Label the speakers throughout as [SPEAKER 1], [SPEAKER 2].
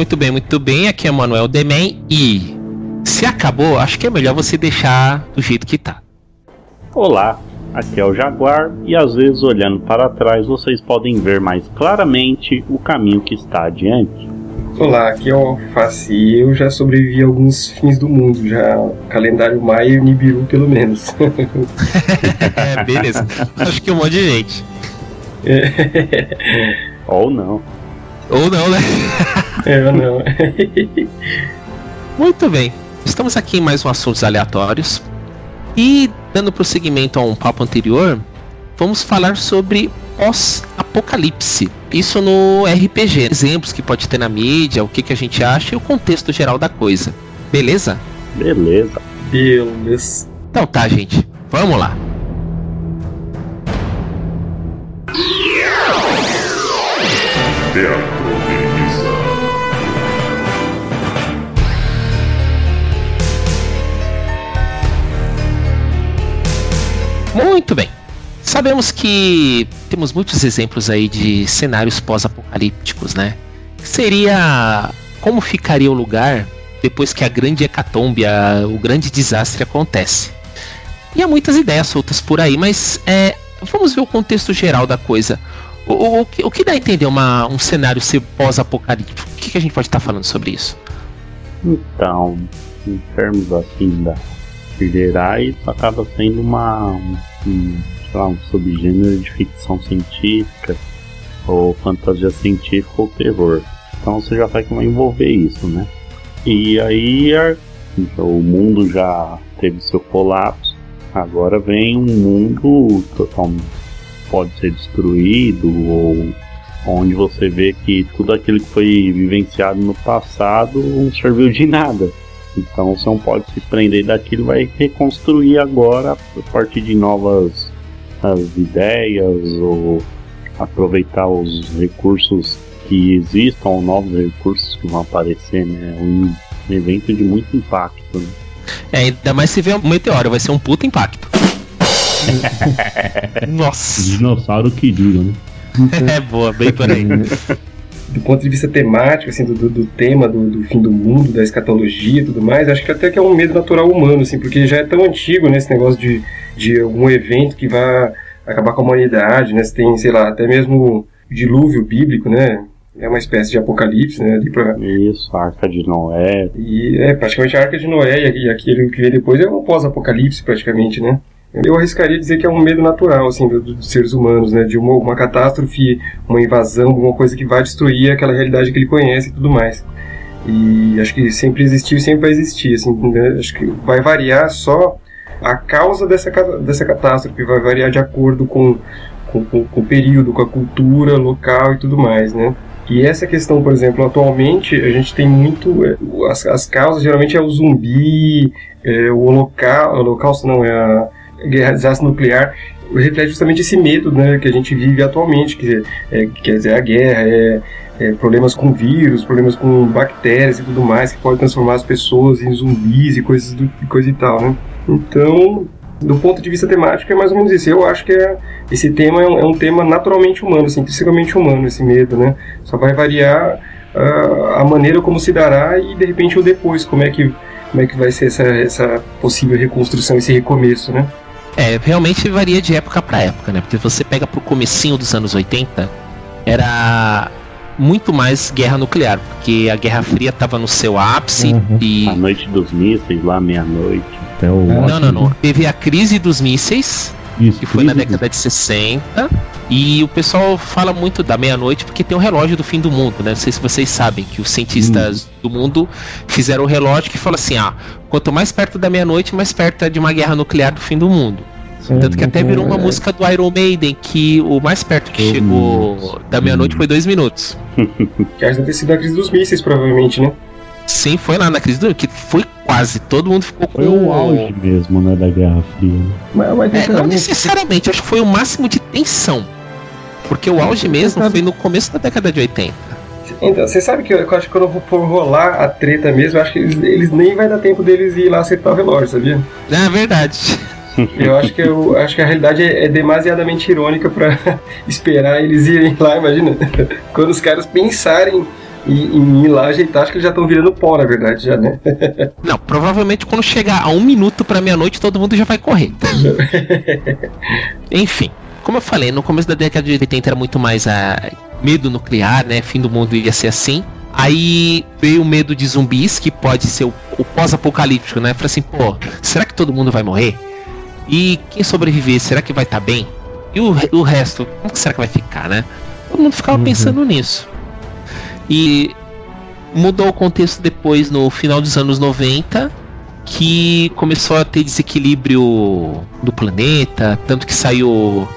[SPEAKER 1] Muito bem, muito bem. Aqui é Manuel Demen e se acabou, acho que é melhor você deixar do jeito que tá.
[SPEAKER 2] Olá, aqui é o Jaguar e às vezes olhando para trás vocês podem ver mais claramente o caminho que está adiante.
[SPEAKER 3] Olá, aqui é o Alface e eu já sobrevivi a alguns fins do mundo, já calendário Maia e Nibiru pelo menos.
[SPEAKER 1] é, beleza. Acho que um monte de gente.
[SPEAKER 2] Ou não.
[SPEAKER 1] Ou não, né?
[SPEAKER 3] É, ou não.
[SPEAKER 1] Muito bem. Estamos aqui em mais um Assuntos Aleatórios. E, dando prosseguimento a um papo anterior, vamos falar sobre pós-apocalipse. Isso no RPG. Exemplos que pode ter na mídia, o que, que a gente acha e o contexto geral da coisa. Beleza?
[SPEAKER 2] Beleza.
[SPEAKER 3] Beleza.
[SPEAKER 1] Então tá, gente. Vamos lá. Sabemos que temos muitos exemplos aí de cenários pós-apocalípticos, né? Seria como ficaria o lugar depois que a grande hecatombe, o grande desastre acontece. E há muitas ideias soltas por aí, mas é, vamos ver o contexto geral da coisa. O, o- o que, o que dá a entender uma- um cenário ser pós-apocalíptico? O que, que a gente pode estar falando sobre isso?
[SPEAKER 2] Então, em termos assim da gerais, acaba sendo uma um, um, sei lá, um subgênero de ficção científica ou fantasia científica ou terror. Então você já sabe que vai envolver isso, né? E aí o mundo já teve seu colapso, agora vem um mundo totalmente pode ser destruído ou onde você vê que tudo aquilo que foi vivenciado no passado não serviu de nada. Então você não pode se prender daquilo, vai reconstruir agora a partir de novas as ideias ou aproveitar os recursos que existam ou novos recursos que vão aparecer, né? É um evento de muito impacto. Né?
[SPEAKER 1] É, ainda mais se vier um meteoro, vai ser um puta impacto. Nossa,
[SPEAKER 4] Dinossauro que diga, né?
[SPEAKER 1] é boa, bem por aí.
[SPEAKER 3] do ponto de vista temático, assim, do, do- tema do, do fim do mundo, da escatologia e tudo mais, acho que até que é um medo natural humano, assim, porque já é tão antigo, né, esse negócio de, de algum evento que vai acabar com a humanidade, né, você tem, sei lá, até mesmo o dilúvio bíblico, né, é uma espécie de apocalipse, né, ali pra,
[SPEAKER 2] Isso, a Arca de Noé,
[SPEAKER 3] e é praticamente a Arca de Noé e, aquele que veio depois é um pós-apocalipse, praticamente, né. Eu arriscaria dizer que é um medo natural, assim, do- do- dos seres humanos, né, de uma, uma catástrofe, uma invasão, alguma coisa que vai destruir aquela realidade que ele conhece e tudo mais. E acho que sempre existiu e sempre vai existir, assim, né? acho que vai variar só a causa dessa, dessa catástrofe, vai variar de acordo com, com, com, com o período, com a cultura local e tudo mais, né. E essa questão, por exemplo, atualmente a gente tem muito. é, As, as causas geralmente é o zumbi, é, o holocausto, holocausto não, é a guerra desastre nuclear, reflete justamente esse medo né, que a gente vive atualmente, que é, quer dizer, a guerra, é, é, problemas com vírus, problemas com bactérias e tudo mais, que pode transformar as pessoas em zumbis e coisas do, coisa e tal, né? Então, do ponto de vista temático, é mais ou menos isso. Eu acho que é, esse tema é um, é um tema naturalmente humano, assim, intrinsecamente humano, esse medo, né? Só vai variar ah, a maneira como se dará e, de repente, o depois, como é que, como é que vai ser essa, essa possível reconstrução, esse recomeço, né?
[SPEAKER 1] É, realmente varia de época pra época, né? Porque você pega pro comecinho dos anos 80, era muito mais guerra nuclear, porque a Guerra Fria tava no seu ápice
[SPEAKER 4] Uhum.
[SPEAKER 1] e
[SPEAKER 2] a noite dos mísseis, lá meia-noite.
[SPEAKER 4] Até o
[SPEAKER 1] não, não, não. Teve a crise dos mísseis,
[SPEAKER 4] Isso,
[SPEAKER 1] que foi na década de 60, e o pessoal fala muito da meia-noite porque tem o relógio do fim do mundo, né? Não sei se vocês sabem que os cientistas do mundo fizeram o relógio que fala assim: ah, quanto mais perto da meia-noite, mais perto é de uma guerra nuclear do fim do mundo. Tanto que até virou uma música do Iron Maiden, que o mais perto que chegou da meia-noite foi dois minutos.
[SPEAKER 3] Que deve ter sido a crise dos mísseis, provavelmente, né?
[SPEAKER 1] Sim, foi lá na crise do que foi quase, todo mundo ficou com
[SPEAKER 2] Foi o auge mesmo, né, da Guerra Fria. né?
[SPEAKER 3] Mas, mas
[SPEAKER 1] É, não necessariamente, acho que foi o máximo de tensão. Porque o auge mesmo foi no começo da década de 80.
[SPEAKER 3] Então, você sabe que eu, eu acho que quando for rolar a treta mesmo, eu acho que eles, eles nem vai dar tempo deles ir lá acertar o relógio, sabia?
[SPEAKER 1] É verdade.
[SPEAKER 3] Eu acho que, eu, acho que a realidade é, é demasiadamente irônica pra esperar eles irem lá, imagina. Quando os caras pensarem em, em ir lá ajeitar, acho que eles já estão virando pó, na verdade, já, né?
[SPEAKER 1] Não, provavelmente quando chegar a um minuto pra meia-noite, todo mundo já vai correr. Enfim, como eu falei, no começo da década de 80 era muito mais a medo nuclear, né? Fim do mundo ia ser assim. Aí veio o medo de zumbis, que pode ser o, o pós-apocalíptico, né? Falei assim, pô, será que todo mundo vai morrer? E quem sobreviver, será que vai estar bem? E o, o resto, como que será que vai ficar, né? Todo mundo ficava
[SPEAKER 2] Uhum.
[SPEAKER 1] pensando nisso. E mudou o contexto depois, no final dos anos 90, que começou a ter desequilíbrio do planeta, tanto que saiu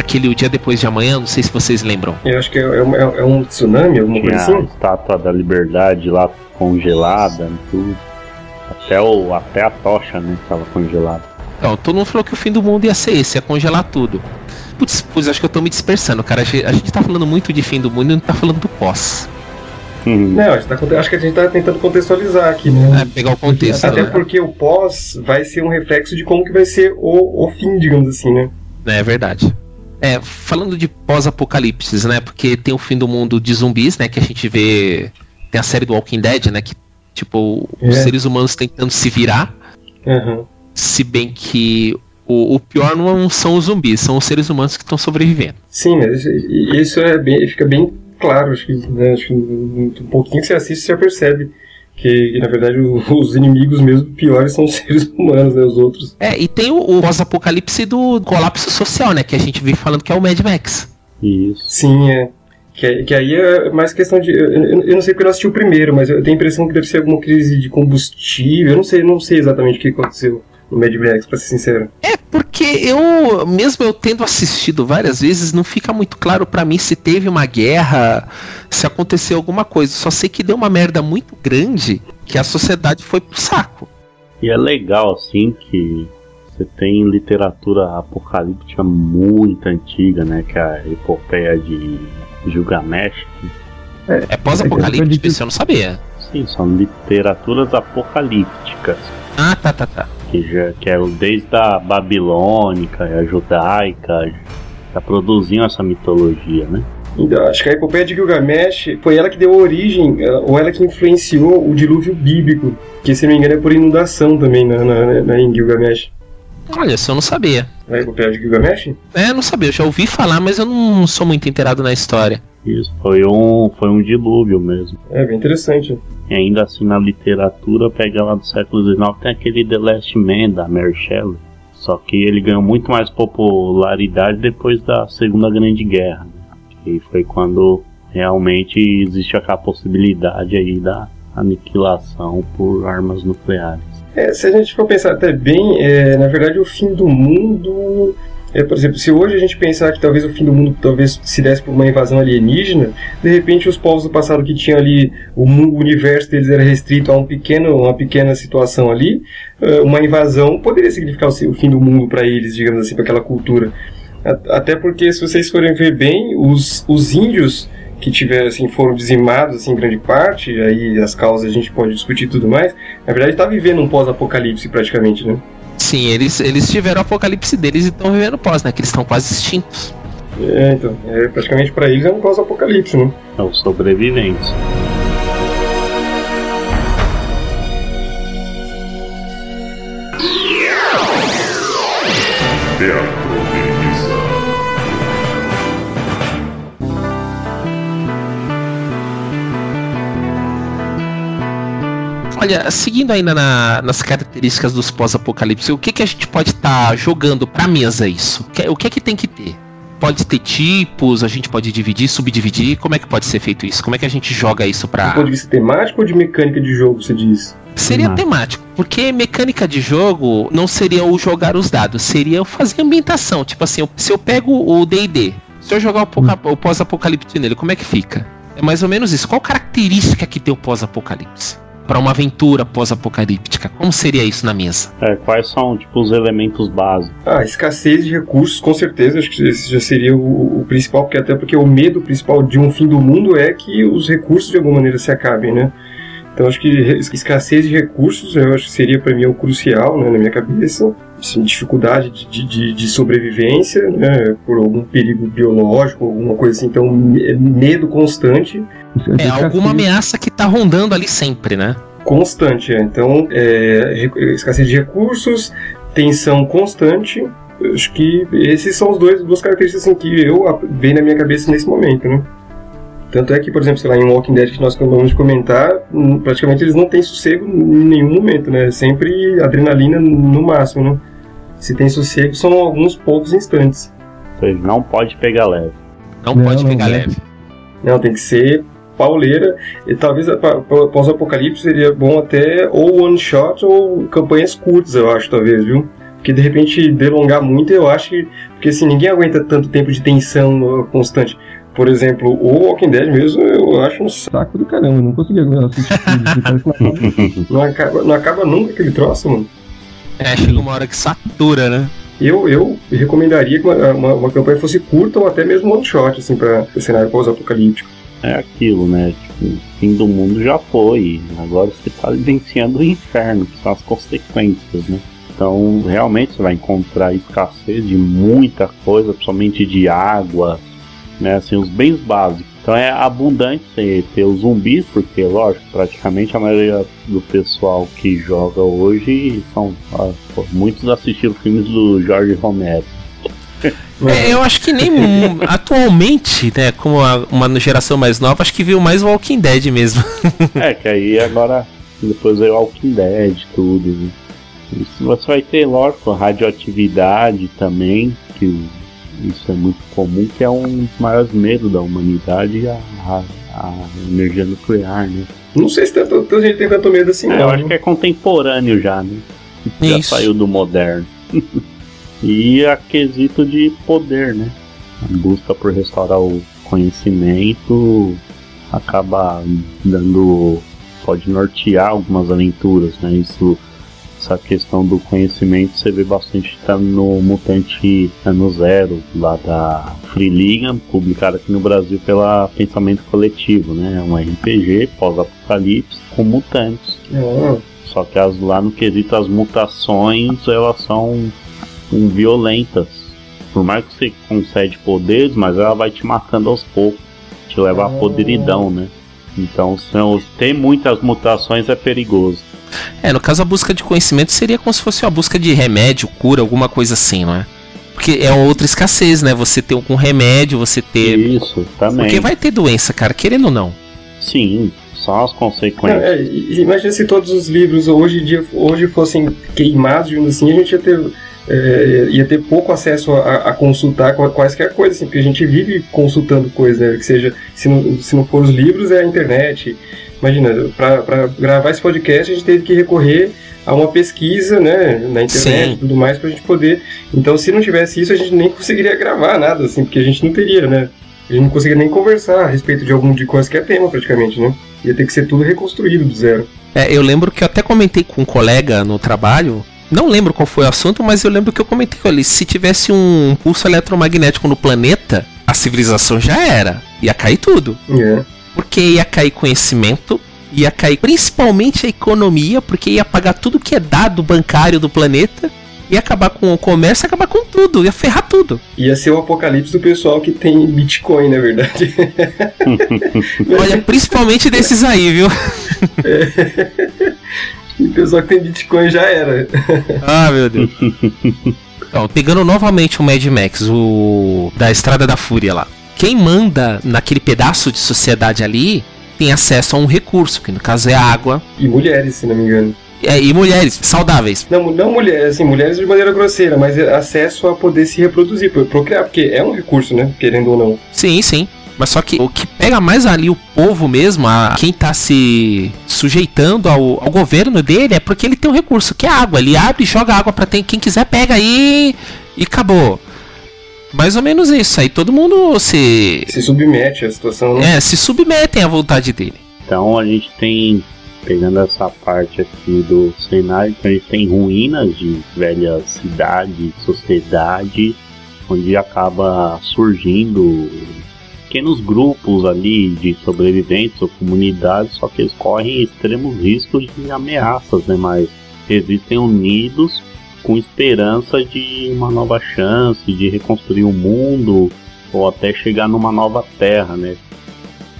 [SPEAKER 1] aquele o dia depois de amanhã, não sei se vocês lembram.
[SPEAKER 3] Eu acho que é, é um- é um tsunami, alguma
[SPEAKER 2] Tinha
[SPEAKER 3] coisa
[SPEAKER 2] a
[SPEAKER 3] assim.
[SPEAKER 2] estátua da liberdade lá congelada e tudo. Até, o, até a tocha, né, tava congelada.
[SPEAKER 1] Então, todo mundo falou que o fim do mundo ia ser esse, ia congelar tudo. Putz, putz, acho que eu tô me dispersando, cara. A gente, a gente tá falando muito de fim do mundo e não tá falando do pós.
[SPEAKER 2] Hum,
[SPEAKER 3] Não, a tá acho que a gente tá tentando contextualizar aqui, né?
[SPEAKER 1] É, pegar o contexto.
[SPEAKER 3] Até
[SPEAKER 1] né?
[SPEAKER 3] porque o pós vai ser um reflexo de como que vai ser o, o fim, digamos assim, né?
[SPEAKER 1] É verdade. É, falando de pós-apocalipse, né? Porque tem o fim do mundo de zumbis, né? Que a gente vê. Tem a série do Walking Dead, né? Que, tipo, os
[SPEAKER 3] É.
[SPEAKER 1] seres humanos tentando se virar.
[SPEAKER 3] Aham.
[SPEAKER 1] Se bem que o, o pior não são os zumbis, são os seres humanos que estão sobrevivendo.
[SPEAKER 3] Sim, mas isso, é bem, fica bem claro, acho que, né, acho que um pouquinho que você assiste você já percebe que, na verdade os inimigos mesmo piores são os seres humanos, né, os outros.
[SPEAKER 1] É, e tem o, o pós-apocalipse do colapso social, né? Que a gente vem falando que é o Mad Max.
[SPEAKER 2] Isso.
[SPEAKER 3] Sim, é. Que, que aí é mais questão de. Eu, eu- eu não sei porque eu não assisti o primeiro, mas eu tenho a impressão que deve ser alguma crise de combustível. Eu não sei, não sei exatamente o que aconteceu no Mad Max, pra ser sincero.
[SPEAKER 1] É, porque eu, mesmo eu tendo assistido várias vezes, não fica muito claro pra mim se teve uma guerra, se aconteceu alguma coisa. Só sei que deu uma merda muito grande que a sociedade foi pro saco.
[SPEAKER 2] E é legal, assim, que você tem literatura apocalíptica muito antiga, né? Que é a epopeia de Gilgamesh.
[SPEAKER 1] É pós-apocalíptico, isso eu não sabia.
[SPEAKER 2] Sim, são literaturas apocalípticas.
[SPEAKER 1] Ah, tá, tá, tá.
[SPEAKER 2] Que, já, que eram desde a babilônica e a judaica, já produziam essa mitologia, né?
[SPEAKER 3] Então, acho que a epopeia de Gilgamesh foi ela que deu origem, ou ela que influenciou o dilúvio bíblico, que se não me engano é por inundação também na, na, na- em Gilgamesh.
[SPEAKER 1] Olha, isso eu não sabia.
[SPEAKER 3] A epopeia de Gilgamesh?
[SPEAKER 1] É, eu não sabia, eu já ouvi falar, mas eu não sou muito inteirado na história.
[SPEAKER 2] Isso, foi um, foi um dilúvio mesmo.
[SPEAKER 3] É bem interessante.
[SPEAKER 2] E ainda assim na literatura, pega lá do século XIX, tem aquele The Last Man da Mary Shelley. Só que ele ganhou muito mais popularidade depois da Segunda Grande Guerra. né? Que foi quando realmente existe aquela possibilidade aí da aniquilação por armas nucleares.
[SPEAKER 3] É, se a gente for pensar até bem, é, na verdade o fim do mundo. É, por exemplo, se hoje a gente pensar que talvez o fim do mundo talvez se desse por uma invasão alienígena, de repente os povos do passado que tinham ali, o, mu- o universo deles era restrito a um pequeno, uma pequena situação ali, eh, uma invasão poderia significar o, fim do mundo para eles, digamos assim, para aquela cultura. Até porque, se vocês forem ver bem, os, os índios que tiveram, assim, foram dizimados assim, em grande parte, aí as causas a gente pode discutir tudo mais, na verdade está vivendo um pós-apocalipse praticamente, né?
[SPEAKER 1] Sim, eles, eles tiveram o apocalipse deles e estão vivendo pós, né? Que eles estão quase extintos.
[SPEAKER 3] É, então, é, praticamente para eles é um pós-apocalipse, né?
[SPEAKER 2] É os sobreviventes.
[SPEAKER 1] Olha, seguindo ainda na- nas características dos pós-apocalipse, o que, que a gente pode estar jogando pra mesa isso? O que- O que é que tem que ter? pode ter tipos, a gente pode dividir, subdividir. Como é que pode ser feito isso? Como é que a gente joga isso pra.
[SPEAKER 3] Do ponto de vista temático ou de mecânica de jogo, você diz?
[SPEAKER 1] Seria
[SPEAKER 2] Temático.
[SPEAKER 1] temático, porque mecânica de jogo não seria o jogar os dados, seria eu fazer ambientação. Tipo assim, se eu pego o DD, se eu jogar o, poca- o pós-apocalipse nele, como é que fica? É mais ou menos isso. Qual característica que tem o pós-apocalipse? Pra uma aventura pós-apocalíptica, como seria isso na mesa?
[SPEAKER 2] É, quais são tipo, os elementos básicos?
[SPEAKER 3] Ah, escassez de recursos, com certeza, acho que esse já seria o, o principal, porque até porque o medo principal de um fim do mundo é que os recursos de alguma maneira se acabem, né? Então acho que escassez de recursos, eu acho que seria para mim o crucial, né, na minha cabeça. Assim, dificuldade de, de, de sobrevivência, né, por algum perigo biológico, alguma coisa assim, então me- medo constante,
[SPEAKER 1] É alguma ameaça que tá rondando ali sempre, né?
[SPEAKER 3] constante. é. Então, é, escassez de recursos, tensão constante. Acho que esses são os dois duas características assim, que eu vem na minha cabeça nesse momento, né? Tanto é que, por exemplo, sei lá, em Walking Dead que nós acabamos de comentar, hum, praticamente eles não têm sossego em nenhum momento, né? É Sempre adrenalina no máximo, né? Se tem sossego, são alguns poucos instantes.
[SPEAKER 2] Não pode pegar leve.
[SPEAKER 1] Não,
[SPEAKER 4] Não,
[SPEAKER 1] pode
[SPEAKER 4] não,
[SPEAKER 1] pegar
[SPEAKER 4] né?
[SPEAKER 1] leve.
[SPEAKER 3] Não, tem que ser pauleira. E talvez pós-apocalipse seria bom até ou one shot ou campanhas curtas, eu acho, talvez, viu? Porque de repente delongar muito, eu acho que. Porque assim, ninguém aguenta tanto tempo de tensão uh, constante. Por exemplo, o Walking Dead mesmo, eu acho um saco.
[SPEAKER 4] Do caramba, eu não conseguia assistir assim, uma-
[SPEAKER 3] Não acaba, não acaba nunca aquele troço, mano.
[SPEAKER 1] É, chega uma hora que satura, né?
[SPEAKER 3] Eu, eu recomendaria que uma, uma, uma campanha fosse curta ou até mesmo one shot, assim, para o cenário pós-apocalíptico.
[SPEAKER 2] É aquilo, né? Tipo, o fim do mundo já foi. Agora você está vivenciando o inferno, que são as consequências, né? Então, realmente você vai encontrar escassez de muita coisa, principalmente de água, né? Assim, os bens básicos. Então é abundante ter os zumbis, porque, lógico, praticamente a maioria do pessoal que joga hoje são. ah, pô, muitos assistiram filmes do Jorge Romero.
[SPEAKER 1] É, eu acho que nem atualmente, né, como uma geração mais nova, acho que viu mais Walking Dead mesmo.
[SPEAKER 2] É, que aí agora depois veio Walking Dead, tudo. Né? Isso você vai ter, lógico, radioatividade também, que isso é muito comum, que é um dos maiores medos da humanidade, a, a, a energia nuclear, né?
[SPEAKER 3] Não sei se tanto, tanta gente tem tanto medo assim,
[SPEAKER 2] É,
[SPEAKER 3] não.
[SPEAKER 2] eu acho que é contemporâneo já, né? Já
[SPEAKER 1] Isso.
[SPEAKER 2] saiu do moderno. e a quesito de poder, né? A busca por restaurar o conhecimento acaba dando. pode nortear algumas aventuras, né? Isso. Essa questão do conhecimento você vê bastante tá no Mutante Ano Zero, lá da Free Liga, publicado aqui no Brasil pela Pensamento Coletivo, né? É um RPG pós-apocalipse com mutantes.
[SPEAKER 3] Ah,
[SPEAKER 2] Só que as, lá no quesito as mutações elas são um, violentas. Por mais que você concede poderes, mas ela vai te matando aos poucos, te leva à podridão, né? Então são, ter muitas mutações é perigoso.
[SPEAKER 1] É, no caso a busca de conhecimento seria como se fosse a busca de remédio, cura, alguma coisa assim, não é? Porque é outra escassez, né? Você ter algum remédio, você ter.
[SPEAKER 2] Isso, também.
[SPEAKER 1] Porque vai ter doença, cara, querendo ou não.
[SPEAKER 2] Sim, são as consequências.
[SPEAKER 3] é, imagina se todos os livros hoje em dia hoje fossem queimados, digamos assim, a gente ia ter, é, ia ter pouco acesso a, a consultar qua- quaisquer coisas, assim, porque a gente vive consultando coisas, né? Que seja, se não, se não for os livros, é a internet. Imagina, para gravar esse podcast a gente teve que recorrer a uma pesquisa, né, na internet e tudo mais, pra gente poder. Então, se não tivesse isso, a gente nem conseguiria gravar nada, assim, porque a gente não teria, né? A gente não conseguiria nem conversar a respeito de algum de quaisquer tema, praticamente, né? Ia ter que ser tudo reconstruído do zero.
[SPEAKER 1] É, eu lembro que eu até comentei com um colega no trabalho. Não lembro qual foi o assunto, mas eu lembro que eu comentei com ele. Se tivesse um pulso eletromagnético no planeta, a civilização já era. Ia cair tudo.
[SPEAKER 3] É.
[SPEAKER 1] Porque ia cair conhecimento, ia cair principalmente a economia, porque ia pagar tudo que é dado bancário do planeta, ia acabar com o comércio, ia acabar com tudo, ia ferrar tudo.
[SPEAKER 3] Ia ser o apocalipse do pessoal que tem Bitcoin, na verdade.
[SPEAKER 1] Olha, principalmente desses aí, viu?
[SPEAKER 3] E o pessoal que tem Bitcoin já era.
[SPEAKER 1] Ah, meu Deus. Então, pegando novamente o Mad Max, o da Estrada da Fúria lá. Quem manda naquele pedaço de sociedade ali tem acesso a um recurso, que no caso é a água.
[SPEAKER 3] E mulheres, se não me engano.
[SPEAKER 1] É, e mulheres saudáveis.
[SPEAKER 3] Não, não mulheres, assim, mulheres de maneira grosseira, mas acesso a poder se reproduzir, procriar, porque é um recurso, né? Querendo ou não.
[SPEAKER 1] Sim, sim. Mas só que o que pega mais ali o povo mesmo, a quem tá se sujeitando ao, ao governo dele, é porque ele tem um recurso, que é água. Ele abre e joga água para quem quiser, pega aí e acabou. Mais ou menos isso. Aí todo mundo se.
[SPEAKER 3] Se submete à situação,
[SPEAKER 1] né? É, se submetem à vontade dele.
[SPEAKER 2] Então a gente tem pegando essa parte aqui do cenário, então a gente tem ruínas de velhas cidades, sociedade, onde acaba surgindo pequenos grupos ali de sobreviventes ou comunidades, só que eles correm extremos riscos de ameaças, né? Mas existem unidos com esperança de uma nova chance, de reconstruir o mundo ou até chegar numa nova terra, né?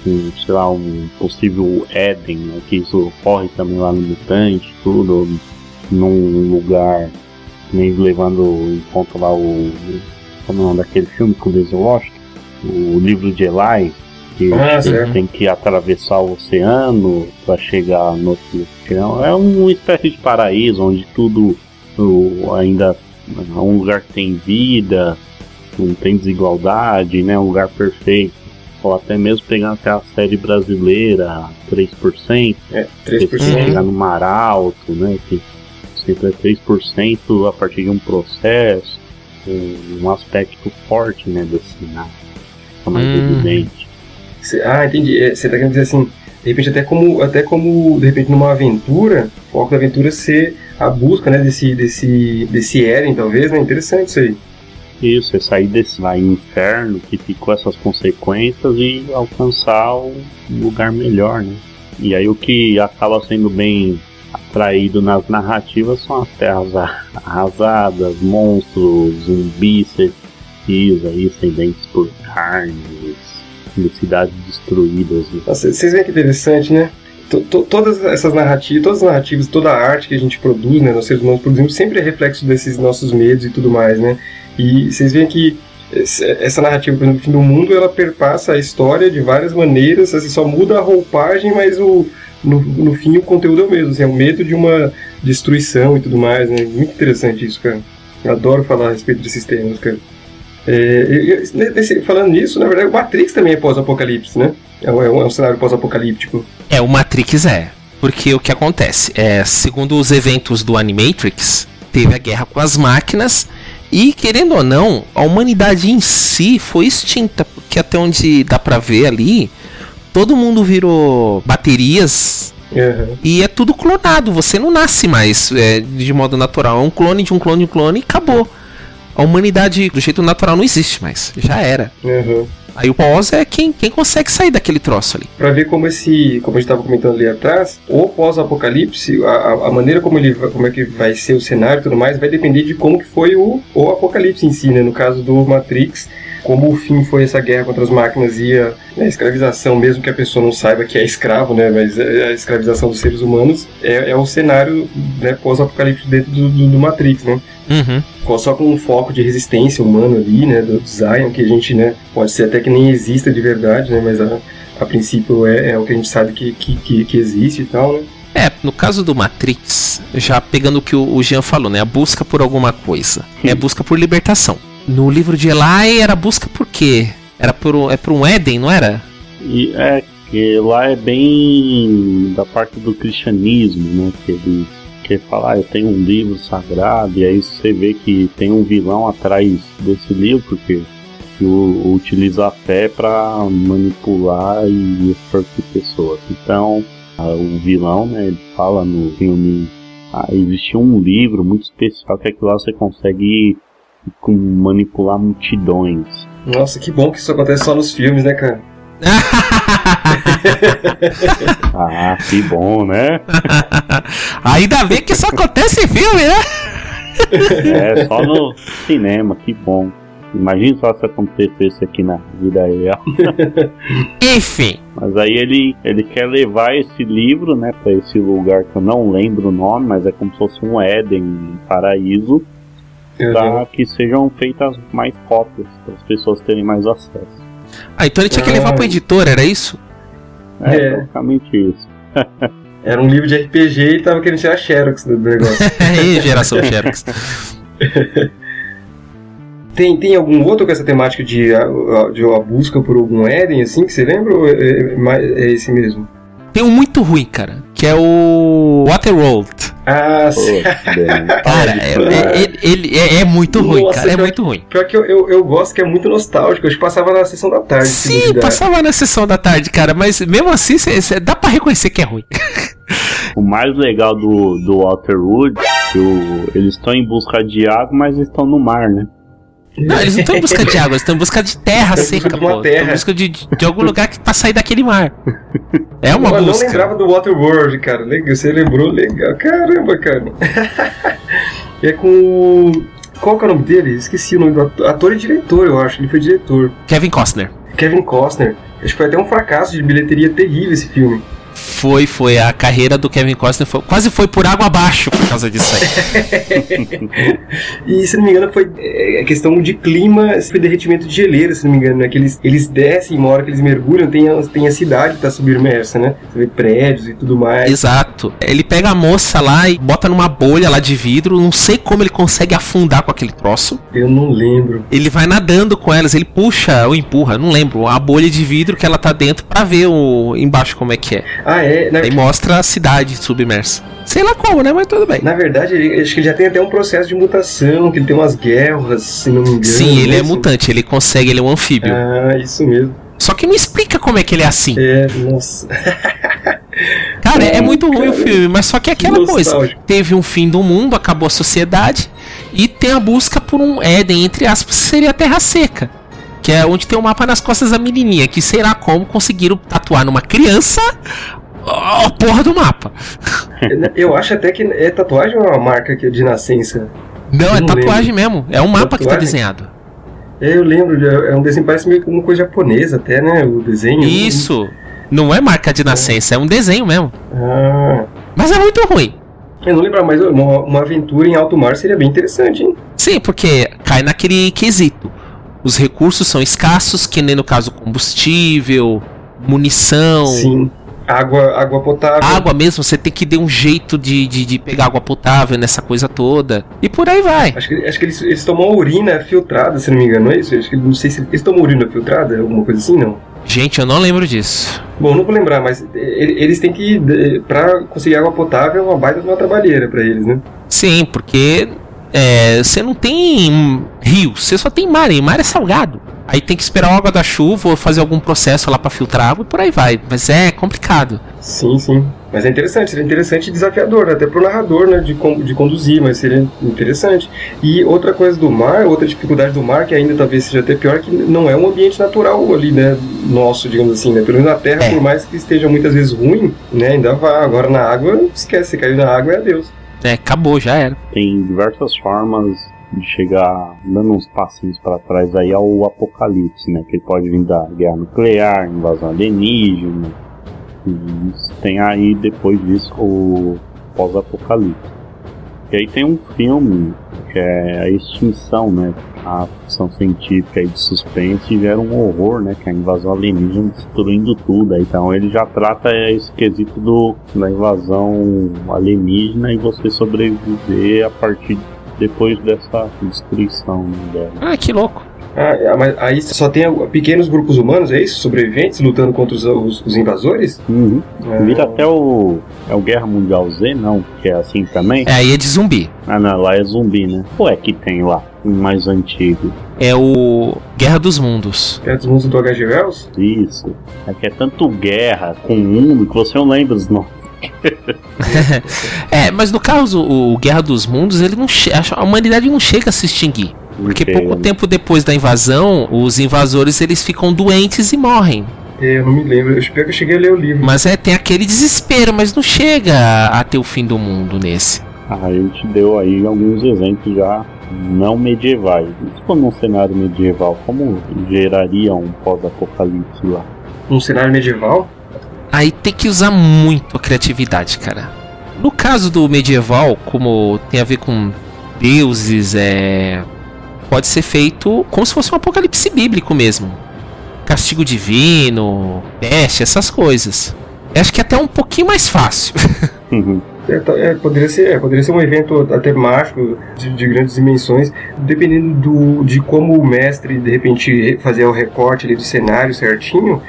[SPEAKER 2] Um, sei lá, um possível Éden, né? que isso ocorre também lá no Mutante, tudo, num lugar, nem levando em conta lá o. Como é o nome daquele filme com o Denzel Washington? o livro de Eli, que ah, tem que atravessar o oceano para chegar no outro É uma espécie de paraíso onde tudo ainda é um lugar que tem vida, não tem desigualdade, né? Um lugar perfeito. Ou até mesmo pegar aquela série brasileira, 3%.
[SPEAKER 3] É, 3%. Você
[SPEAKER 2] chegar no mar alto, né? Que sempre é 3% a partir de um processo. Um aspecto forte, né, desse cenário fica mais hum. evidente.
[SPEAKER 3] Ah, entendi. É, você tá querendo dizer assim, de repente até como, até como de repente numa aventura, o foco da aventura ser a busca, né, desse, desse, desse Eren, talvez, né? Interessante isso aí.
[SPEAKER 2] Isso, é sair desse lá inferno que ficou essas consequências e alcançar um lugar melhor, né? E aí o que acaba sendo bem atraído nas narrativas são as terras arrasadas, monstros, zumbis, civis aí, sedentes por carnes, de cidades destruídas. Né?
[SPEAKER 3] Vocês veem que interessante, né? todas essas narrativas, todas as narrativas, toda a arte que a gente produz, né, nós seres humanos produzimos, sempre é reflexo desses nossos medos e tudo mais, né? E vocês veem que essa narrativa, por exemplo, do fim do mundo, ela perpassa a história de várias maneiras, assim, só muda a roupagem, mas o, no, no fim o conteúdo é o mesmo, assim, é o medo de uma destruição e tudo mais, né? Muito interessante isso, cara. Adoro falar a respeito desses temas, cara. É, nesse, falando nisso, na verdade, o Matrix também é pós-apocalipse, né? É um, é um, é um cenário pós-apocalíptico.
[SPEAKER 1] É, o Matrix é. Porque o que acontece? É, segundo os eventos do Animatrix, teve a guerra com as máquinas e, querendo ou não, a humanidade em si foi extinta. Porque até onde dá pra ver ali, todo mundo virou baterias Uhum. E é tudo clonado, você não nasce mais é, de modo natural. É um clone de um clone de um clone e acabou a humanidade do jeito natural não existe mais. Já era.
[SPEAKER 3] Uhum.
[SPEAKER 1] Aí o pós é quem, quem consegue sair daquele troço ali.
[SPEAKER 3] Para ver como esse, como a gente estava comentando ali atrás, o pós-apocalipse, a, a, maneira como ele, como é que vai ser o cenário e tudo mais, vai depender de como que foi o, o apocalipse em si, né? No caso do Matrix, como o fim foi essa guerra contra as máquinas e a, né, a escravização, mesmo que a pessoa não saiba que é escravo, né? Mas a escravização dos seres humanos é, é o cenário né, pós-apocalipse dentro do, do, do Matrix, né?
[SPEAKER 1] Uhum.
[SPEAKER 3] Só com um foco de resistência humana ali, né? Do Zion, que a gente, né? Pode ser até que nem exista de verdade, né? Mas a, a princípio é, é o que a gente sabe que, que, que, que existe e tal, né?
[SPEAKER 1] É, no caso do Matrix, já pegando o que o Jean falou, né? A busca por alguma coisa. É a busca por libertação. No livro de Eli era busca por quê? Era por, é por um Éden, não era?
[SPEAKER 2] E é que lá é bem da parte do cristianismo, né? Que ele que fala, ah, eu tenho um livro sagrado, e aí você vê que tem um vilão atrás desse livro, porque o, utiliza a fé para manipular e extorquir pessoas. Então, o vilão, né, ele fala no filme, ah, existe um livro muito especial que é que lá você consegue manipular multidões.
[SPEAKER 3] Nossa, que bom que isso acontece só nos filmes, né, cara?
[SPEAKER 2] ah, que bom, né?
[SPEAKER 1] Ainda bem que isso acontece em filme,
[SPEAKER 2] né? É, só no cinema, que bom. Imagina só se acontecesse aqui na vida real.
[SPEAKER 1] Enfim.
[SPEAKER 2] Mas aí ele, ele quer levar esse livro, né, para esse lugar que eu não lembro o nome, mas é como se fosse um Éden, um paraíso, para que sejam feitas mais cópias, para as pessoas terem mais acesso.
[SPEAKER 1] Ah, então ele tinha que levar para editora, era isso?
[SPEAKER 2] É, é. basicamente isso.
[SPEAKER 3] Era um livro de RPG e ele tava querendo tirar Xerox do negócio.
[SPEAKER 1] Aí, geração Xerox.
[SPEAKER 3] tem, tem algum outro com essa temática de, a- de a busca por algum Éden, assim, que você lembra? Ou é, é, mais- é esse mesmo?
[SPEAKER 1] Tem um muito ruim, cara, que é o Waterworld.
[SPEAKER 3] Ah, sim.
[SPEAKER 1] Cara, é, é- ele, é, é muito ruim, cara, é muito ruim.
[SPEAKER 3] Pior que eu, eu, eu gosto que é muito nostálgico. Acho que passava na sessão da tarde.
[SPEAKER 1] Sim, passava na sessão da tarde, cara, mas mesmo assim cê- cê- dá pra reconhecer que é ruim.
[SPEAKER 2] O mais legal do, do Waterwood, que o- eles estão em busca de água, mas estão no mar, né?
[SPEAKER 1] Não, eles não estão em busca de água, eles estão em busca de terra seca, pô. Estão em
[SPEAKER 3] terra.
[SPEAKER 1] busca de, de algum lugar que, pra sair daquele mar. É uma
[SPEAKER 3] eu não
[SPEAKER 1] busca.
[SPEAKER 3] lembrava do Waterworld, cara. Você lembrou legal. Caramba, cara. é com. o- Qual que é o nome dele? Esqueci o nome do ator, ator e diretor, eu acho. Ele foi diretor.
[SPEAKER 1] Kevin Costner.
[SPEAKER 3] Kevin Costner. Acho que foi até um fracasso de bilheteria terrível esse filme.
[SPEAKER 1] Foi, foi. A carreira do Kevin Costner foi- quase foi por água abaixo por causa disso aí.
[SPEAKER 3] E se não me engano, foi é, questão de clima, foi derretimento de geleira, se não me engano, né? Que eles, eles descem, uma hora que eles mergulham, tem a, tem a cidade que tá submersa, né? Você vê prédios e tudo mais.
[SPEAKER 1] Exato. Ele pega a moça lá e bota numa bolha lá de vidro. Não sei como ele consegue afundar com aquele troço.
[SPEAKER 3] Eu não lembro.
[SPEAKER 1] Ele vai nadando com elas, ele puxa ou empurra, não lembro, a bolha de vidro que ela tá dentro pra ver o embaixo como é que é.
[SPEAKER 3] Ah, é. Na,
[SPEAKER 1] Aí mostra a cidade submersa. Sei lá como, né? Mas tudo bem.
[SPEAKER 3] na verdade, ele- acho que ele já tem até um processo de mutação, que ele tem umas guerras, se não me engano.
[SPEAKER 1] Sim, ele é
[SPEAKER 3] né?
[SPEAKER 1] mutante, ele consegue, ele é um anfíbio.
[SPEAKER 3] Ah, isso mesmo.
[SPEAKER 1] Só que não explica como é que ele é assim.
[SPEAKER 3] É, nossa.
[SPEAKER 1] Cara, é
[SPEAKER 3] Ai,
[SPEAKER 1] muito ruim o filme, mas só que é aquela coisa. Teve um fim do mundo, acabou a sociedade, e tem a busca por um Éden, entre aspas, que seria a Terra Seca. Que é onde tem o mapa nas costas da menininha, que sei lá como conseguiram tatuar numa criança a porra do mapa.
[SPEAKER 3] Eu acho até que é tatuagem ou é uma marca é de nascença?
[SPEAKER 1] Não, é
[SPEAKER 3] Não
[SPEAKER 1] tatuagem mesmo. É um mapa que tá
[SPEAKER 3] Tatuagem?
[SPEAKER 1] desenhado.
[SPEAKER 3] É, eu lembro, de- é um desenho, parece meio uma coisa japonesa até, né? O desenho.
[SPEAKER 1] Isso. Não é marca de nascença, é um desenho mesmo.
[SPEAKER 3] Ah,
[SPEAKER 1] Mas é muito ruim.
[SPEAKER 3] eu não lembro, mas uma, uma aventura em alto mar seria bem interessante, hein?
[SPEAKER 1] Sim, porque cai naquele quesito. Os recursos são escassos, que nem no caso combustível, munição,
[SPEAKER 3] Sim. Água, água potável.
[SPEAKER 1] água mesmo, você tem que dar um jeito de, de, de pegar água potável nessa coisa toda. E por aí vai.
[SPEAKER 3] Acho que, acho que eles, eles tomam urina filtrada, se não me engano, não é isso? Acho que não sei se eles tomam urina filtrada, alguma coisa assim, não.
[SPEAKER 1] Gente, eu não lembro disso.
[SPEAKER 3] Bom, não vou lembrar, mas e- eles têm que, de- pra conseguir água potável, é uma baita de uma trabalheira pra eles, né?
[SPEAKER 1] Sim, porque é, você não tem rio, você só tem mar, e mar é salgado. Aí tem que esperar a água da chuva ou fazer algum processo lá pra filtrar água e por aí vai. Mas é complicado.
[SPEAKER 3] Sim, sim. Mas é interessante, seria interessante e desafiador, né? até pro narrador, né? De, de conduzir, mas seria interessante. E outra coisa do mar, outra dificuldade do mar, que ainda talvez seja até pior, que não é um ambiente natural ali, né? Nosso, digamos assim, né? Pelo menos na Terra,
[SPEAKER 1] É.
[SPEAKER 3] por mais que esteja muitas vezes ruim, né? Ainda vai. Agora na água, esquece, você caiu na água é adeus.
[SPEAKER 1] É, acabou, já era.
[SPEAKER 2] Tem diversas formas de chegar dando uns passinhos para trás aí ao apocalipse, né? Que ele pode vir da guerra nuclear, invasão alienígena. E tem aí depois disso o pós-apocalipse. E aí tem um filme que é a extinção, né? A ficção científica e de suspense gera um horror, né? Que é a invasão alienígena destruindo tudo. Então ele já trata esse quesito do, da invasão alienígena e você sobreviver a partir depois dessa destruição né, dela.
[SPEAKER 1] Ah, que louco.
[SPEAKER 3] Ah, é, mas aí só tem pequenos grupos humanos, é isso? Sobreviventes lutando contra os, os- os invasores?
[SPEAKER 2] Uhum.
[SPEAKER 3] Ah,
[SPEAKER 2] Vira até o. É o Guerra Mundial Z, não? Que é assim também?
[SPEAKER 1] É, aí é de zumbi.
[SPEAKER 2] Ah, não, lá é zumbi, né? Ou é que tem lá? Mais antigo.
[SPEAKER 1] É o Guerra dos Mundos.
[SPEAKER 3] É dos mundos do H.G. Wells?
[SPEAKER 2] Isso. É que é tanto guerra com mundo que você não lembra os nomes.
[SPEAKER 1] É, mas no caso, o Guerra dos Mundos, ele não a humanidade não chega a se extinguir. Porque
[SPEAKER 2] Chega,
[SPEAKER 1] pouco tempo depois da invasão, os invasores eles ficam doentes e morrem.
[SPEAKER 3] É, eu não me lembro. Eu espero que eu cheguei a ler o livro.
[SPEAKER 1] Mas é, tem aquele desespero, mas não chega a, a ter o fim do mundo nesse.
[SPEAKER 2] Ah, a gente deu aí alguns exemplos já não medievais. Se for num cenário medieval, como geraria um pós-apocalipse lá?
[SPEAKER 3] Num cenário medieval?
[SPEAKER 1] Aí tem que usar muito a criatividade, cara. No caso do medieval, como tem a ver com deuses, é. Pode ser feito como se fosse um apocalipse bíblico mesmo. Castigo divino, peste, essas coisas. Acho que é até um pouquinho mais fácil.
[SPEAKER 2] Uhum.
[SPEAKER 3] É, tá- é, poderia, ser, é, poderia ser um evento até mágico, de, de grandes dimensões, dependendo do, de como o mestre, de repente, re- fazer o recorte ali do cenário certinho,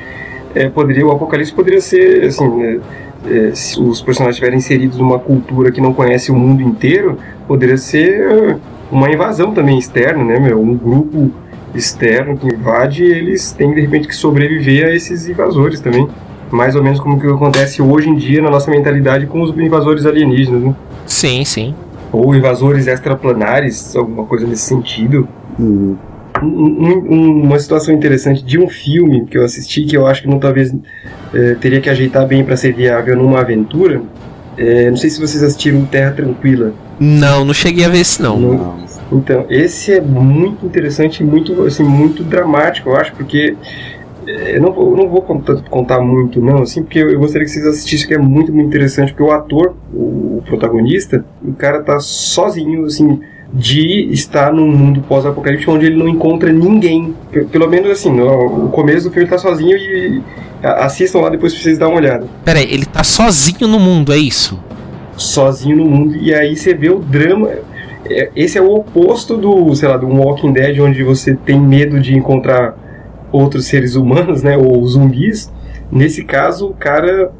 [SPEAKER 3] é, poderia, o Apocalipse poderia ser, assim, né, é, se os personagens estiverem inseridos numa cultura que não conhece o mundo inteiro, poderia ser uma invasão também externa, né, meu? Um grupo externo que invade, eles têm, de repente, que sobreviver a esses invasores também mais ou menos como que acontece hoje em dia na nossa mentalidade com os invasores alienígenas, né?
[SPEAKER 1] sim, sim.
[SPEAKER 3] Ou invasores extraplanares, alguma coisa nesse sentido.
[SPEAKER 2] Uhum.
[SPEAKER 3] Um- um- uma situação interessante de um filme que eu assisti, que eu acho que não talvez eh, teria que ajeitar bem para ser viável numa aventura. eh, não sei se vocês assistiram Terra Tranquila.
[SPEAKER 1] Não, não cheguei a ver esse não.
[SPEAKER 3] Não. Então, esse é muito interessante e muito, assim, muito dramático, eu acho, porque eh, eu não vou, eu não vou contar, contar muito, não, assim, porque eu, gostaria que vocês assistissem, que é muito, muito interessante, porque o ator, o, protagonista, o cara tá sozinho, assim, de estar num mundo pós-apocalíptico onde ele não encontra ninguém. Pelo menos, assim, no, o começo do filme ele tá sozinho e assistam lá depois pra vocês darem uma olhada.
[SPEAKER 1] Pera aí, ele tá sozinho no mundo, é isso?
[SPEAKER 3] Sozinho no mundo e aí você vê o drama é, esse é o oposto do sei lá do Walking Dead onde você tem medo de encontrar outros seres humanos né ou zumbis nesse caso o cara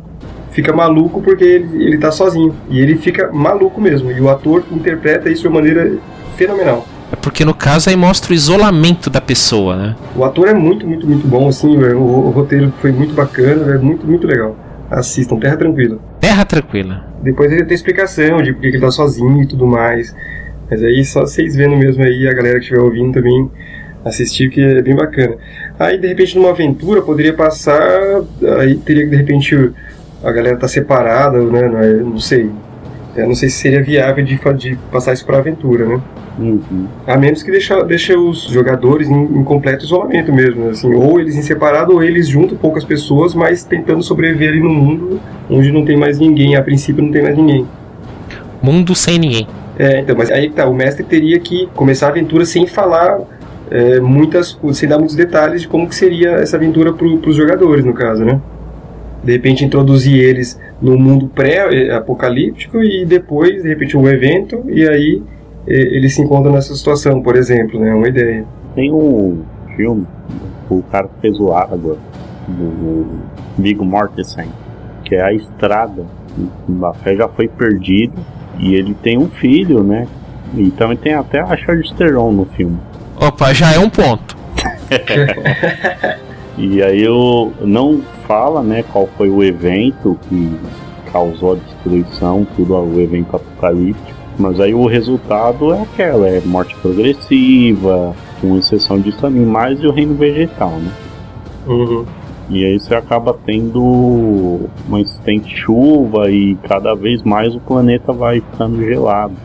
[SPEAKER 3] fica maluco porque ele, ele tá sozinho e ele fica maluco mesmo e o ator interpreta isso de uma maneira fenomenal
[SPEAKER 1] É porque no caso aí mostra o isolamento da pessoa, né?
[SPEAKER 3] o ator é muito muito muito bom assim velho. o, o roteiro foi muito bacana é muito muito legal assistam Terra Tranquila
[SPEAKER 1] Terra tranquila.
[SPEAKER 3] Depois ele tem explicação de por que ele tá sozinho e tudo mais. Mas aí só vocês vendo mesmo aí, a galera que estiver ouvindo também assistir, que é bem bacana. Aí de repente numa aventura poderia passar. Aí teria que de repente a galera tá separada, né? Não, é- não sei. Eu não sei se seria viável de, de passar isso pra aventura, né?
[SPEAKER 2] Uhum.
[SPEAKER 3] A menos que deixa, deixa os jogadores em, em completo isolamento mesmo, assim, ou eles em separado, ou eles junto, poucas pessoas, mas tentando sobreviver ali no mundo onde não tem mais ninguém, a princípio não tem mais ninguém.
[SPEAKER 1] Mundo sem ninguém.
[SPEAKER 3] É, então, mas aí que tá, o mestre teria que começar a aventura sem falar é, muitas, sem dar muitos detalhes de como que seria essa aventura pro, pros jogadores, no caso, né? De repente introduzir eles no mundo pré-apocalíptico e depois, de repente, um evento, e aí eles se encontram nessa situação, por exemplo, né? Uma ideia.
[SPEAKER 2] Tem um filme, o cara que fez o Aragorn, do Viggo Mortensen, que é a estrada. A fé já foi perdida e ele tem um filho, né? E também tem até a Charlize Theron no filme.
[SPEAKER 1] Opa, já é um ponto.
[SPEAKER 2] E aí eu não fala, né, qual foi o evento que causou a destruição, tudo o evento apocalíptico. Mas aí o resultado é aquela, é morte progressiva, com exceção disso animais e o reino vegetal, né?
[SPEAKER 3] Uhum.
[SPEAKER 2] E aí você acaba tendo uma insistente chuva e cada vez mais o planeta vai ficando gelado.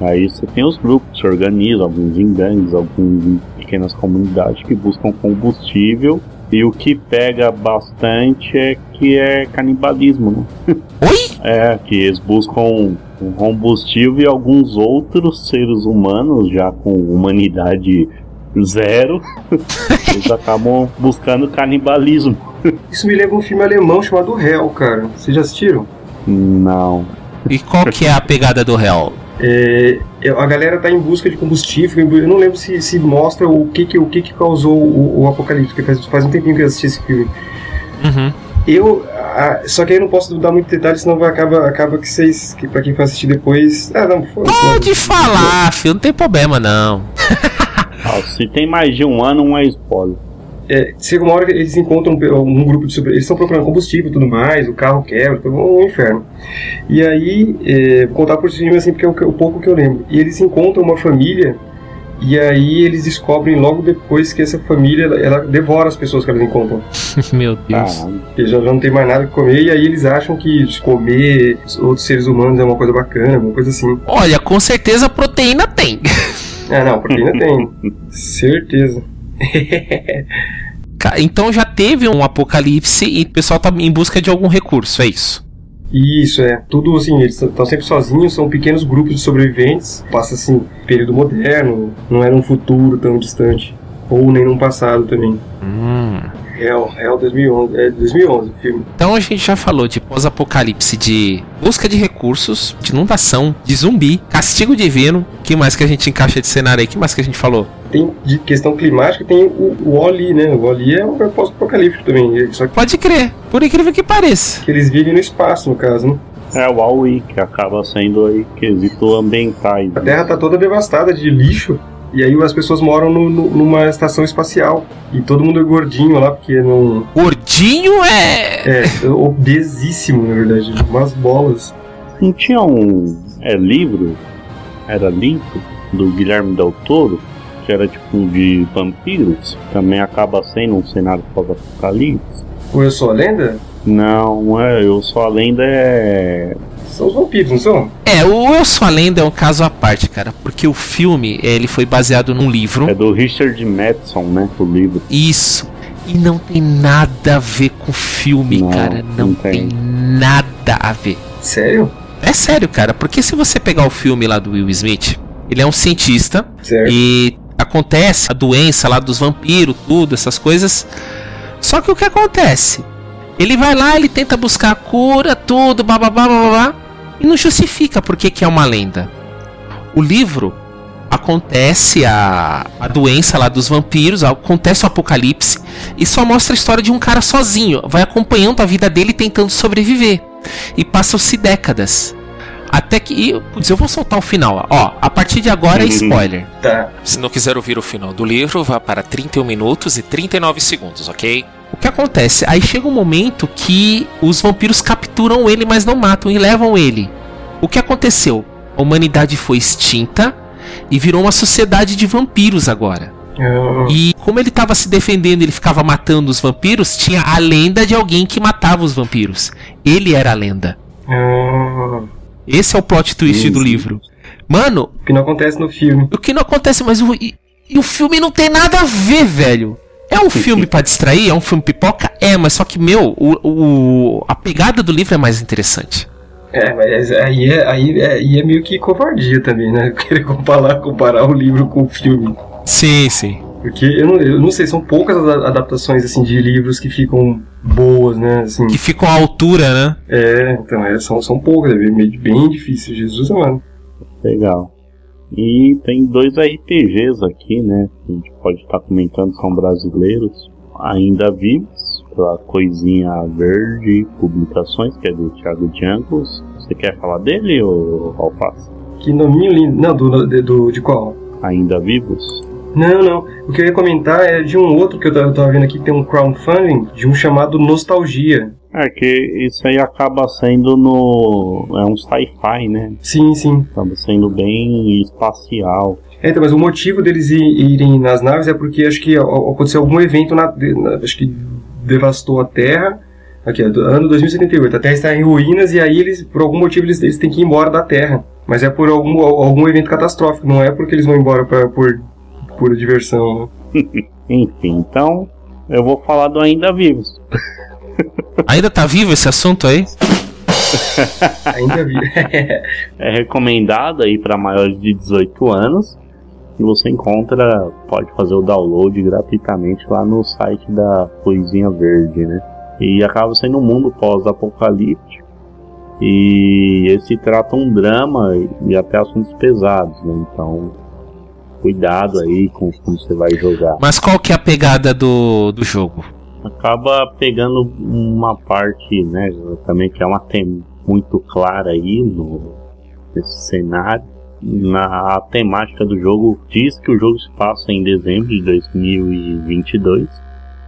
[SPEAKER 2] Aí você tem os grupos que se organizam, alguns em gangues, em pequenas comunidades que buscam combustível. E o que pega bastante é que é canibalismo, né?
[SPEAKER 1] Oi?
[SPEAKER 2] É, que eles buscam um combustível e alguns outros seres humanos, já com humanidade zero, eles acabam buscando canibalismo.
[SPEAKER 3] Isso me lembra um filme alemão chamado Hell, cara. Vocês já assistiram?
[SPEAKER 2] Não.
[SPEAKER 1] E qual que é a pegada do réu?
[SPEAKER 3] É, a galera tá em busca de combustível. Eu não lembro se, se mostra o que que, o que, que causou o, o apocalipse, porque faz, faz um tempinho que eu assisti esse filme.
[SPEAKER 1] Uhum.
[SPEAKER 3] Eu. ah, só que aí eu não posso dar muito detalhe, senão vai, acaba, acaba que vocês. Que pra quem for assistir depois. Ah, não, foda
[SPEAKER 1] Pode falar, filho, não tem problema não.
[SPEAKER 2] Ah, se tem mais de um ano, um é spoiler.
[SPEAKER 3] É, chega uma hora que eles encontram um, um grupo de super. Eles estão procurando combustível e tudo mais, o carro quebra, tudo um inferno. E aí, é, vou contar por cima assim, porque é o, que- o pouco que eu lembro. E eles encontram uma família, e aí eles descobrem logo depois que essa família ela, ela devora as pessoas que elas encontram.
[SPEAKER 1] Meu Deus.
[SPEAKER 2] Caralho.
[SPEAKER 3] Porque já, já não tem mais nada que comer, e aí eles acham que comer outros seres humanos é uma coisa bacana, uma coisa assim.
[SPEAKER 1] Olha, com certeza proteína tem.
[SPEAKER 3] Ah, não, proteína tem. Certeza.
[SPEAKER 1] Então já teve um apocalipse e o pessoal tá em busca de algum recurso, é isso?
[SPEAKER 3] Isso, é. Tudo assim, eles estão sempre sozinhos, são pequenos grupos de sobreviventes. Passa assim, período moderno, não era um futuro tão distante. Ou nem num passado também.
[SPEAKER 1] Hum.
[SPEAKER 3] Hell, Hell 2011. É 2011 o filme.
[SPEAKER 1] Então a gente já falou de pós-apocalipse, de busca de recursos, de inundação, de zumbi, castigo divino. que mais que a gente encaixa de cenário aí? que mais que a gente falou?
[SPEAKER 3] Tem de questão climática, tem o, o Oli, né? O Oli é um pós-apocalíptico também. Só que
[SPEAKER 1] Pode crer, por incrível que pareça.
[SPEAKER 3] que eles vivem no espaço, no caso, né?
[SPEAKER 2] É o Aui, que acaba sendo aí quesito ambientais.
[SPEAKER 3] A Terra tá toda devastada de lixo. E aí as pessoas moram no- no- numa estação espacial. E todo mundo é gordinho lá, porque não.
[SPEAKER 1] Gordinho é.
[SPEAKER 3] É, obesíssimo, na verdade. Umas bolas.
[SPEAKER 2] Não tinha um é, livro, era limpo, do Guilherme Del Toro, que era tipo de vampiros, também acaba sendo um cenário pós-apocalipse.
[SPEAKER 3] O Eu Sou a Lenda?
[SPEAKER 2] Não, não é, eu só a lenda é.
[SPEAKER 3] São os vampiros, não são?
[SPEAKER 1] É, o Eu Sou a Lenda é um caso à parte, cara. Porque o filme, ele foi baseado num livro.
[SPEAKER 2] É do Richard Madison, né? O livro.
[SPEAKER 1] Isso. E não tem nada a ver com o filme,
[SPEAKER 2] Não,
[SPEAKER 1] cara. Não,
[SPEAKER 2] não
[SPEAKER 1] tem.
[SPEAKER 2] tem.
[SPEAKER 1] nada a ver.
[SPEAKER 3] Sério?
[SPEAKER 1] É sério, cara. Porque se você pegar o filme lá do Will Smith, ele é um cientista
[SPEAKER 3] Certo.
[SPEAKER 1] e acontece a doença lá dos vampiros, tudo, essas coisas. Só que o que acontece? Ele vai lá, ele tenta buscar a cura, tudo, bababá, babá, e não justifica por que que é uma lenda. O livro acontece a, a doença lá dos vampiros, acontece o apocalipse e só mostra a história de um cara sozinho, vai acompanhando a vida dele tentando sobreviver. E passam-se décadas. Até que. e, Putz, eu vou soltar o final. Ó, a partir de agora é
[SPEAKER 2] Uhum.
[SPEAKER 1] spoiler.
[SPEAKER 3] Tá.
[SPEAKER 1] Se não quiser ouvir o final do livro, vá para 31 minutos e 39 segundos, ok? O que acontece? Aí chega um momento que os vampiros capturam ele, mas não matam e levam ele. O que aconteceu? A humanidade foi extinta e virou uma sociedade de vampiros agora. E como ele estava se defendendo, ele ficava matando os vampiros, tinha a lenda de alguém que matava os vampiros. Ele era a lenda. Esse é o plot twist do livro. Mano,
[SPEAKER 3] o que não acontece no filme.
[SPEAKER 1] o que não acontece, mas o, e, e o filme não tem nada a ver, velho. É um filme pra distrair? É um filme pipoca? É, mas só que, meu, o, o- a pegada do livro é mais interessante.
[SPEAKER 3] É, mas aí é, aí é, aí é meio que covardia também, né? Querer comparar, comparar o livro com o filme.
[SPEAKER 1] Sim, sim.
[SPEAKER 3] Porque eu não, eu não sei, são poucas adaptações assim de livros que ficam boas, né? Assim,
[SPEAKER 1] Que ficam à altura, né?
[SPEAKER 3] é, então é, são, são poucas, é bem, bem difícil. Jesus amado.
[SPEAKER 2] Legal. E tem dois RPGs aqui, né? Que a gente pode estar comentando, são brasileiros. Ainda vivos, pela Coisinha Verde Publicações, que é do Thiago Jancos. Você quer falar dele, ou Alface?
[SPEAKER 3] Que nominho lindo. Não, do, do, do- de qual?
[SPEAKER 2] Ainda vivos?
[SPEAKER 3] Não, não. O que eu ia comentar é de um outro que eu tava, eu tava vendo aqui que tem um crowdfunding, de um chamado Nostalgia.
[SPEAKER 2] É que isso aí acaba sendo no. É um sci-fi, né?
[SPEAKER 3] Sim, sim.
[SPEAKER 2] Acaba sendo bem espacial.
[SPEAKER 3] É, então, mas o motivo deles irem nas naves é porque acho que aconteceu algum evento na, na- acho que devastou a Terra. Aqui, ano 2078. A Terra está em ruínas e aí eles, por algum motivo, eles, eles têm que ir embora da Terra. Mas é por algum, algum evento catastrófico, não é porque eles vão embora pra, por, por diversão. né?
[SPEAKER 2] Enfim, então eu vou falar do Ainda Vivos.
[SPEAKER 1] Ainda tá vivo esse assunto aí?
[SPEAKER 3] Ainda vi.
[SPEAKER 2] É recomendado aí para maiores de 18 anos. E você encontra, pode fazer o download gratuitamente lá no site da Coisinha Verde, né? E acaba sendo um mundo pós-apocalíptico. E esse trata um drama e até assuntos pesados, né? Então, cuidado aí com como você vai jogar.
[SPEAKER 1] Mas qual que é a pegada do, do jogo?
[SPEAKER 2] Acaba pegando uma parte, né, também que é uma tem muito clara aí no nesse cenário. Na a temática do jogo diz que o jogo se passa em dezembro de 2022.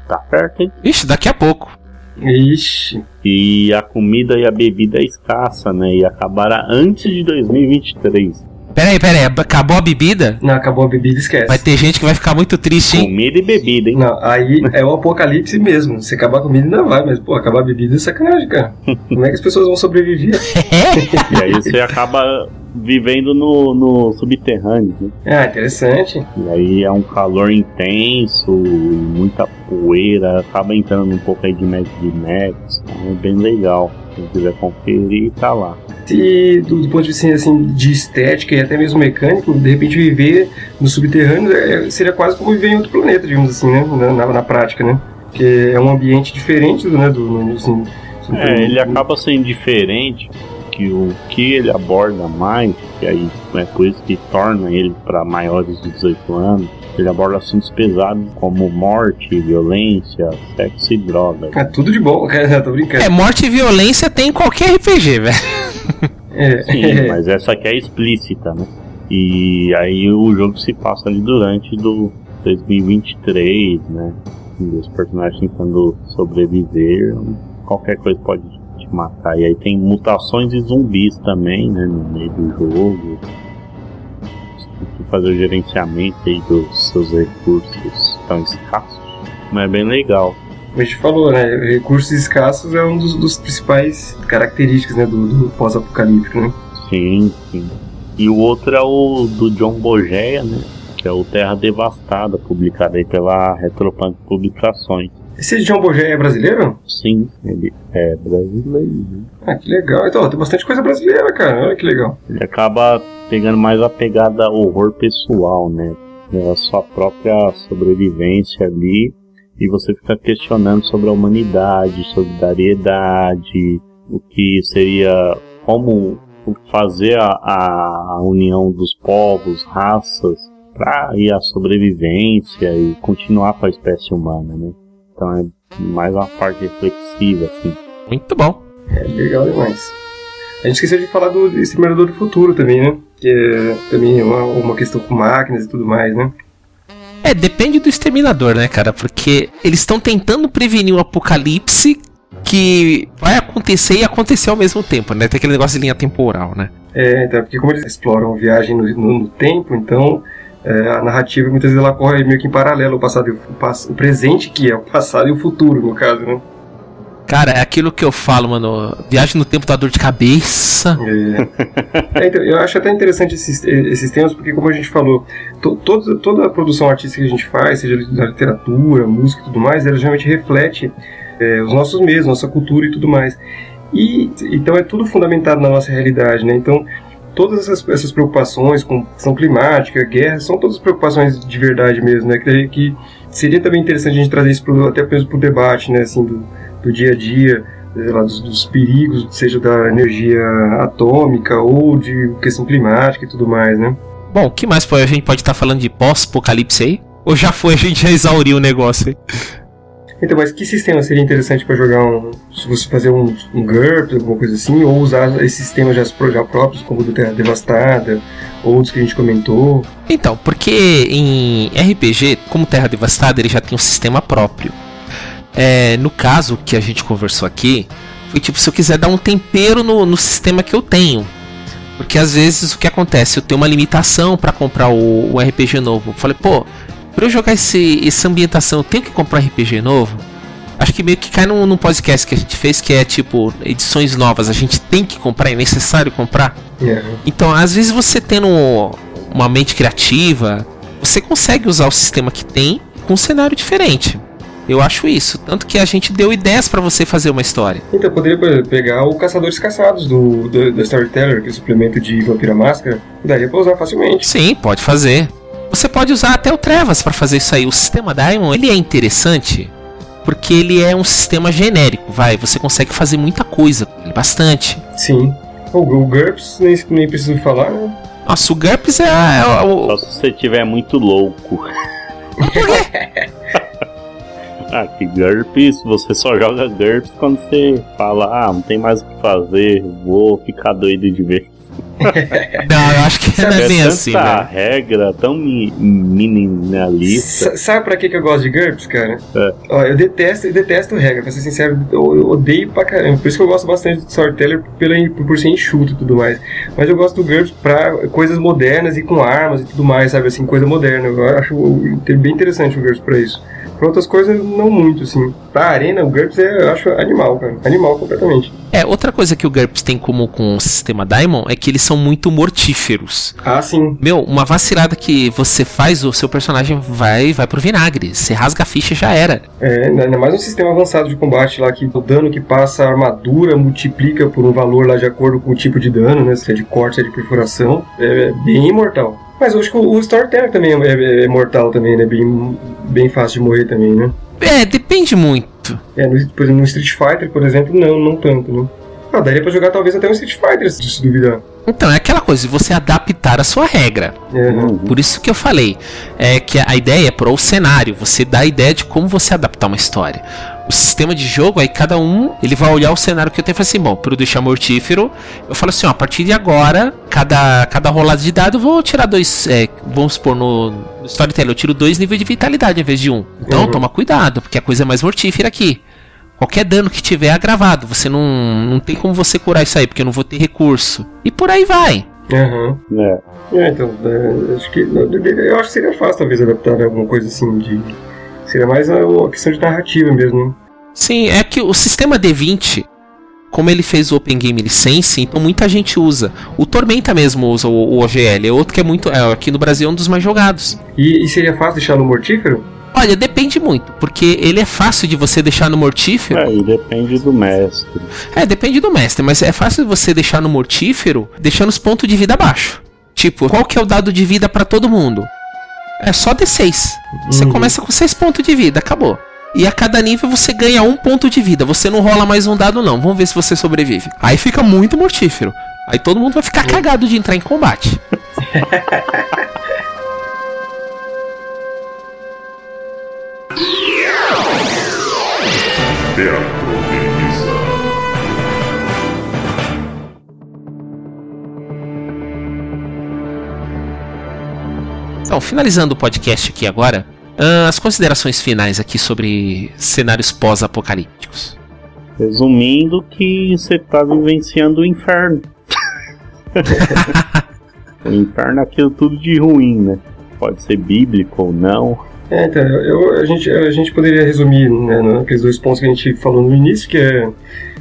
[SPEAKER 2] Tá perto, hein?
[SPEAKER 1] Ixi, daqui a pouco.
[SPEAKER 3] Ixi.
[SPEAKER 2] E a comida e a bebida é escassa, né? E acabará antes de 2023.
[SPEAKER 1] Peraí, peraí, acabou a bebida?
[SPEAKER 3] Não, acabou a bebida, esquece.
[SPEAKER 1] Vai ter gente que vai ficar muito triste, hein?
[SPEAKER 2] Comida e bebida, hein?
[SPEAKER 3] Não, aí é o apocalipse mesmo. Se acabar a comida ainda vai, mas pô, acabar a bebida é sacanagem, cara. Como é que as pessoas vão sobreviver?
[SPEAKER 2] E aí você acaba vivendo no, no subterrâneo, né?
[SPEAKER 3] Ah, interessante.
[SPEAKER 2] E aí é um calor intenso, muita poeira, acaba entrando um pouco aí de Mad Max, então é bem legal. Quem quiser conferir, tá lá.
[SPEAKER 3] E do, do ponto de vista assim, de estética e até mesmo mecânico, de repente viver no subterrâneo é- seria quase como viver em outro planeta, digamos assim, né? Na, na- na prática, né? Porque é um ambiente diferente do, né, do, assim,
[SPEAKER 2] é, ele acaba sendo diferente que o que ele aborda mais, e aí é por isso que torna ele para maiores de 18 anos, ele aborda assuntos pesados como morte, violência, sexo e droga.
[SPEAKER 3] É tudo de bom, cara, tô brincando.
[SPEAKER 1] É, morte e violência tem em qualquer RPG, velho.
[SPEAKER 2] É. Sim, mas essa aqui é explícita, né? E aí o jogo se passa ali durante do 2023, né? Os personagens tentando sobreviver, qualquer coisa pode te matar. E aí tem mutações e zumbis também, né? No meio do jogo. Você tem que fazer o gerenciamento aí dos seus recursos tão escassos. Mas é bem legal.
[SPEAKER 3] A gente falou, né? Recursos escassos é um dos, dos principais características né, do, do pós-apocalíptico, né?
[SPEAKER 2] Sim, sim. E o outro é o do John Bogeia, né? Que é o Terra Devastada, publicado aí pela Retropunk Publicações.
[SPEAKER 3] Esse John Bogeia é brasileiro?
[SPEAKER 2] Sim, ele é brasileiro.
[SPEAKER 3] Ah, que legal. Então, tem bastante coisa brasileira, cara. Olha que legal.
[SPEAKER 2] Ele acaba pegando mais a pegada horror pessoal, né? A sua própria sobrevivência ali. E você fica questionando sobre a humanidade, solidariedade, o que seria. como fazer a, a união dos povos, raças, para ir à sobrevivência e continuar com a espécie humana, né? Então é mais uma parte reflexiva, assim.
[SPEAKER 1] Muito bom.
[SPEAKER 3] É legal demais. A gente esqueceu de falar do Exterminador do Futuro também, né? Que é também uma, uma questão com máquinas e tudo mais, né?
[SPEAKER 1] É, depende do exterminador, né, cara? Porque eles estão tentando prevenir o apocalipse que vai acontecer e acontecer ao mesmo tempo, né? Tem aquele negócio de linha temporal, né?
[SPEAKER 3] É, então, porque como eles exploram viagem no, no, no tempo, então é, a narrativa muitas vezes ela corre meio que em paralelo o passado o, o, presente, que é o passado e o futuro, no caso, né?
[SPEAKER 1] Cara, é aquilo que eu falo, mano. Viagem no tempo dá dor de cabeça.
[SPEAKER 3] É. é então, eu acho até interessante esses, esses temas, porque, como a gente falou, to, toda, a produção artística que a gente faz, seja da literatura, música e tudo mais, ela geralmente reflete é, os nossos meios, nossa cultura e tudo mais. E então é tudo fundamentado na nossa realidade, né? Então todas essas, essas preocupações com questão climática, guerra, são todas preocupações de verdade mesmo, né? Que, que seria também interessante a gente trazer isso pro, até mesmo para o debate, né? Assim, do, do dia a dia, lá, dos, dos, perigos, seja da energia atômica ou de questão climática e tudo mais, né?
[SPEAKER 1] Bom, o que mais a gente pode estar tá falando de pós-apocalipse aí? Ou já foi, a gente já exauriu o negócio aí?
[SPEAKER 3] Então, mas que sistema seria interessante para jogar um. Se você fazer um, um GURPS, alguma coisa assim, ou usar esses sistemas já, já próprios, como o do Terra Devastada, ou outros que a gente comentou?
[SPEAKER 1] Então, porque em RPG, como Terra Devastada, ele já tem um sistema próprio. É, no caso que a gente conversou aqui, foi tipo, se eu quiser dar um tempero no, no sistema que eu tenho. Porque às vezes o que acontece? Eu tenho uma limitação para comprar o, o RPG novo. Eu falei, pô, Pra eu jogar esse, essa ambientação, eu tenho que comprar um RPG novo? Acho que meio que cai num, num podcast que a gente fez que é tipo edições novas. A gente tem que comprar, é necessário comprar.
[SPEAKER 3] Yeah.
[SPEAKER 1] Então, às vezes você tendo uma mente criativa, você consegue usar o sistema que tem com um cenário diferente. Eu acho isso. Tanto que a gente deu ideias para você fazer uma história.
[SPEAKER 3] Então, eu poderia pegar o Caçadores Caçados do, do, do Storyteller, que é o suplemento de Vampira Máscara. Daria pra usar facilmente.
[SPEAKER 1] Sim, pode fazer. Você pode usar até o Trevas para fazer isso aí. O sistema Diamond ele é interessante porque ele é um sistema genérico, vai. Você consegue fazer muita coisa, bastante.
[SPEAKER 3] Sim. O, o GURPS nem, nem preciso falar, né?
[SPEAKER 1] Nossa, o GURPS é, é o.
[SPEAKER 2] Só se você estiver muito louco.
[SPEAKER 1] Por quê?
[SPEAKER 2] ah, que GURPS, você só joga GURPS quando você fala, ah, não tem mais o que fazer, vou ficar doido de ver
[SPEAKER 1] não, eu acho que não é bem assim,
[SPEAKER 2] né? regra tão mi minimalista.
[SPEAKER 3] S sabe pra que, que eu gosto de GURPS, cara? É. Ó, eu detesto, eu detesto regra, pra ser sincero, eu, eu, odeio pra caramba. Por isso que eu gosto bastante do Storyteller pela, por ser enxuto e tudo mais. Mas eu gosto do GURPS pra coisas modernas e com armas e tudo mais, sabe? Assim, coisa moderna. Eu acho bem interessante o GURPS pra isso. Pra outras coisas, não muito, assim. Pra arena, o GURPS é, eu acho animal, cara. Animal completamente.
[SPEAKER 1] É, outra coisa que o GURPS tem como com o sistema Diamond é que eles são muito mortíferos.
[SPEAKER 3] Ah, sim.
[SPEAKER 1] Meu, uma vacilada que você faz, o seu personagem vai vai pro vinagre. Você rasga a ficha já era.
[SPEAKER 3] É, ainda mais um sistema avançado de combate lá que o dano que passa a armadura multiplica por um valor lá de acordo com o tipo de dano, né? Se é de corte, se é de perfuração. É bem imortal. Mas eu acho que o, o Storyteller também é, é- é mortal também, né? Bem, bem fácil de morrer também, né?
[SPEAKER 1] É, depende muito.
[SPEAKER 3] É, no, por exemplo, no Street Fighter, por exemplo, não, não tanto, né? Ah, daria pra jogar talvez até um Street Fighter, se se duvidar.
[SPEAKER 1] Então, é aquela coisa de você adaptar a sua regra.
[SPEAKER 3] É,
[SPEAKER 2] Uhum.
[SPEAKER 1] Por isso que eu falei, é que a ideia é pro cenário, você dá a ideia de como você adaptar uma história. O sistema de jogo, aí cada um, ele vai olhar o cenário que eu tenho e falar assim, bom, para deixar mortífero, eu falo assim, ó, a partir de agora, cada, cada rolada de dado, eu vou tirar dois, é, vamos supor, no, no Storyteller, eu tiro dois níveis de vitalidade em vez de um. Então,
[SPEAKER 3] Uhum.
[SPEAKER 1] toma cuidado, porque a coisa é mais mortífera aqui. Qualquer dano que tiver é agravado, você não, não tem como você curar isso aí, porque eu não vou ter recurso. E por aí vai.
[SPEAKER 3] Aham.
[SPEAKER 2] É.
[SPEAKER 3] É, então, é, acho que. Eu acho que seria fácil, talvez, adaptar alguma coisa assim de. Seria mais a, a questão de narrativa mesmo, né?
[SPEAKER 1] Sim, é que o sistema D20, como ele fez o Open Game License, então muita gente usa. O Tormenta mesmo usa o, o OGL, é outro que é muito. É, aqui no Brasil é um dos mais jogados.
[SPEAKER 3] E, e seria fácil deixar no mortífero?
[SPEAKER 1] Olha, depende muito, porque ele é fácil de você deixar no mortífero.
[SPEAKER 2] É, e depende do mestre.
[SPEAKER 1] É, depende do mestre, mas é fácil você deixar no mortífero, deixando os pontos de vida abaixo. Tipo, qual que é o dado de vida pra todo mundo? É só D6. Você
[SPEAKER 3] Uhum.
[SPEAKER 1] começa com 6 pontos de vida, acabou. E a cada nível você ganha um ponto de vida. Você não rola mais um dado, não. Vamos ver se você sobrevive. Aí fica muito mortífero. Aí todo mundo vai ficar cagado de entrar em combate.
[SPEAKER 5] Teatro
[SPEAKER 1] Então, finalizando o podcast aqui agora, ah, as considerações finais aqui sobre cenários pós-apocalípticos.
[SPEAKER 2] Resumindo que você tá vivenciando o inferno. o inferno é aquilo tudo de ruim, né? Pode ser bíblico ou não.
[SPEAKER 3] É, então, eu, a, gente, a gente poderia resumir né, naqueles dois pontos que a gente falou no início, que é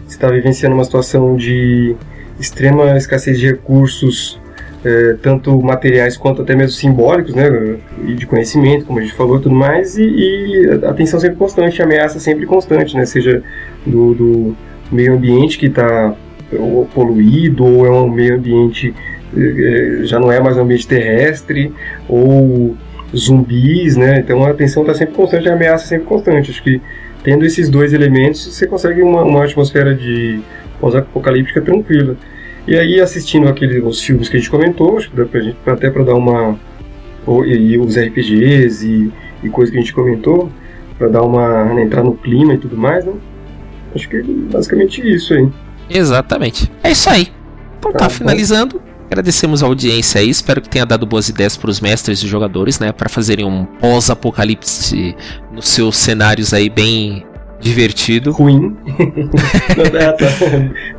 [SPEAKER 3] você está vivenciando uma situação de extrema escassez de recursos, é, tanto materiais quanto até mesmo simbólicos, né, e de conhecimento, como a gente falou tudo mais, e, e a tensão sempre constante, a ameaça sempre constante, né, seja do, do meio ambiente que está poluído, ou é um meio ambiente, é, já não é mais um ambiente terrestre, ou zumbis, né? Então a tensão está sempre constante, a ameaça sempre constante. Acho que tendo esses dois elementos, você consegue uma, uma atmosfera de pós-apocalíptica tranquila. E aí, assistindo aqueles os filmes que a gente comentou, acho que dá pra gente, até para dar uma. E, os RPGs e, e coisas que a gente comentou, para dar uma. né, entrar no clima e tudo mais, né? Acho que é basicamente isso aí.
[SPEAKER 1] Exatamente. É isso aí. Então tá,
[SPEAKER 3] Tá bom.
[SPEAKER 1] finalizando. Agradecemos a audiência aí, espero que tenha dado boas ideias para os mestres e jogadores, né, para fazerem um pós-apocalipse nos seus cenários aí bem divertido.
[SPEAKER 3] Ruim. É, tá.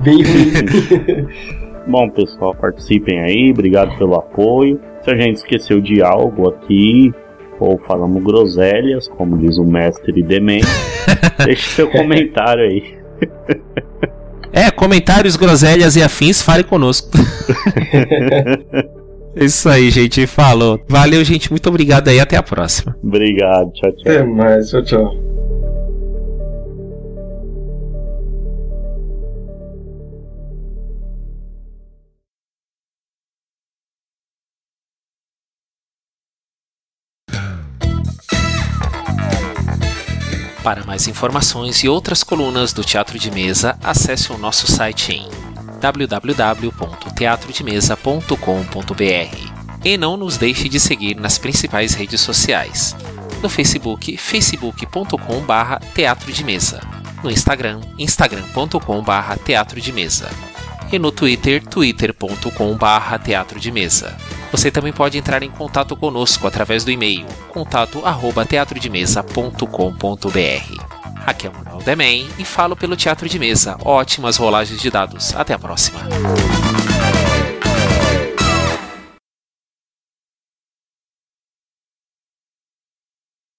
[SPEAKER 3] Bem ruim.
[SPEAKER 2] Bom, pessoal, participem aí, obrigado pelo apoio. Se a gente esqueceu de algo aqui, ou falamos groselhas, como diz o mestre Demente, deixe seu comentário aí.
[SPEAKER 1] É, comentários, groselhas e afins, fale conosco. É Isso aí, gente, falou. Valeu, gente, muito obrigado aí, até a próxima.
[SPEAKER 2] Obrigado, tchau, tchau.
[SPEAKER 3] Até mais, tchau, tchau.
[SPEAKER 1] Para mais informações e outras colunas do Teatro de Mesa, acesse o nosso site em www.teatrodemesa.com.br. E não nos deixe de seguir nas principais redes sociais. No Facebook, facebook.com.br Teatro de Mesa. No Instagram, instagram.com.br Teatro de Mesa. E no Twitter, twitter.com.br Teatro de Mesa. Você também pode entrar em contato conosco através do e-mail contato@teatrodemesa.com.br. Aqui é o Manuel Demen e falo pelo Teatro de Mesa. Ótimas rolagens de dados. Até a próxima.